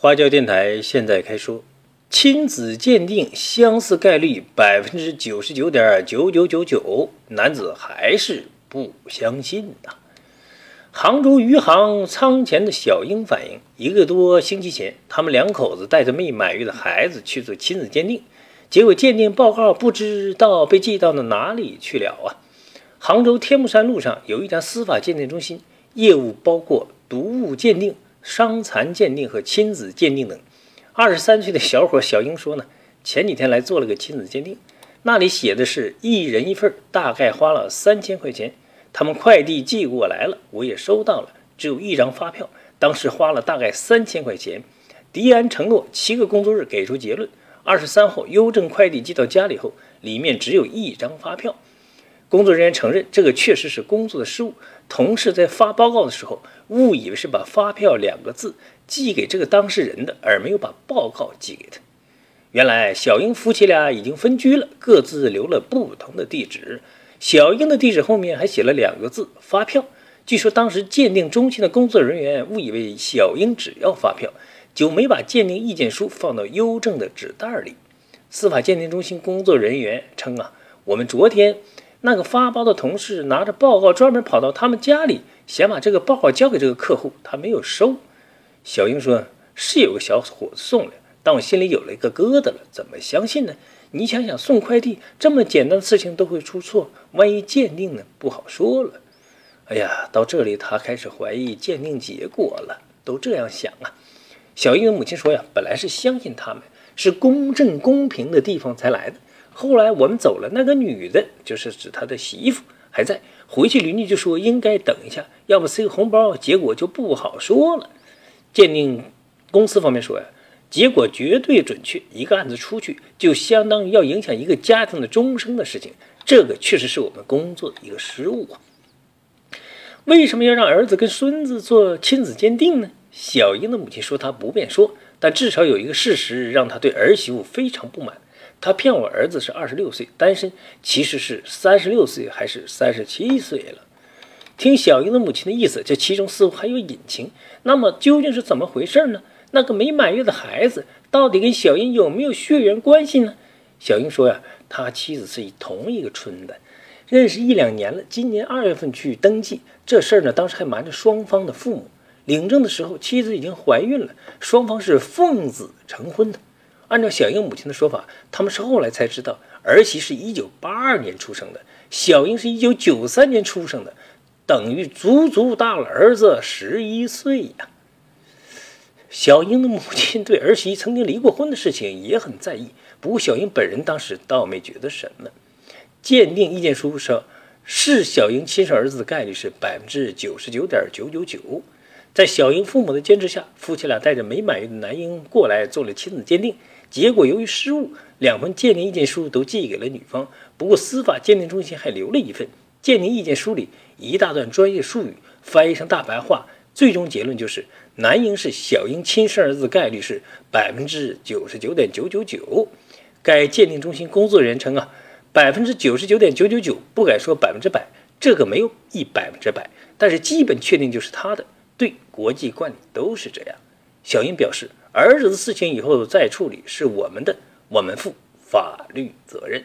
花椒电台现在开说，亲子鉴定相似概率百分之九十九点九九九九，男子还是不相信呐。杭州余杭仓前的小英反映，一个多星期前，他们两口子带着没满月的孩子去做亲子鉴定，结果鉴定报告不知道被寄到了哪里去了啊！杭州天目山路上有一家司法鉴定中心，业务包括毒物鉴定。伤残鉴定和亲子鉴定等。二十三岁的小伙小英说呢，前几天来做了个亲子鉴定，那里写的是一人一份，大概花了三千块钱。他们快递寄过来了，我也收到了，只有一张发票，当时花了大概三千块钱。迪安承诺七个工作日给出结论。二十三号邮政快递寄到家里后，里面只有一张发票。工作人员承认，这个确实是工作的失误。同事在发报告的时候，误以为是把“发票”两个字寄给这个当事人的，而没有把报告寄给他。原来，小英夫妻俩已经分居了，各自留了不同的地址。小英的地址后面还写了两个字“发票”。据说当时鉴定中心的工作人员误以为小英只要发票，就没把鉴定意见书放到邮政的纸袋里。司法鉴定中心工作人员称：“啊，我们昨天。”那个发包的同事拿着报告，专门跑到他们家里，想把这个报告交给这个客户，他没有收。小英说：“是有个小伙子送来，但我心里有了一个疙瘩了，怎么相信呢？你想想，送快递这么简单的事情都会出错，万一鉴定呢？不好说了。哎呀，到这里他开始怀疑鉴定结果了，都这样想啊。小英的母亲说呀，本来是相信他们是公正公平的地方才来的。”后来我们走了，那个女的，就是指他的媳妇还在。回去邻居就说应该等一下，要不塞个红包，结果就不好说了。鉴定公司方面说呀，结果绝对准确，一个案子出去就相当于要影响一个家庭的终生的事情，这个确实是我们工作的一个失误啊。为什么要让儿子跟孙子做亲子鉴定呢？小英的母亲说她不便说，但至少有一个事实让她对儿媳妇非常不满。他骗我儿子是二十六岁单身，其实是三十六岁还是三十七岁了？听小英的母亲的意思，这其中似乎还有隐情。那么究竟是怎么回事呢？那个没满月的孩子到底跟小英有没有血缘关系呢？小英说呀，他妻子是同一个村的，认识一两年了。今年二月份去登记这事儿呢，当时还瞒着双方的父母。领证的时候，妻子已经怀孕了，双方是奉子成婚的。按照小英母亲的说法，他们是后来才知道儿媳是一九八二年出生的，小英是一九九三年出生的，等于足足大了儿子十一岁呀。小英的母亲对儿媳曾经离过婚的事情也很在意，不过小英本人当时倒没觉得什么。鉴定意见书上是小英亲生儿子的概率是百分之九十九点九九九。在小英父母的坚持下，夫妻俩带着没满月的男婴过来做了亲子鉴定。结果由于失误，两份鉴定意见书都寄给了女方。不过司法鉴定中心还留了一份鉴定意见书里一大段专业术语，翻译成大白话，最终结论就是男婴是小英亲生儿子，概率是百分之九十九点九九九。该鉴定中心工作人员称啊，百分之九十九点九九九不敢说百分之百，这个没有一百分之百，但是基本确定就是他的。对，国际惯例都是这样。小英表示。儿子的事情以后再处理是我们的，我们负法律责任。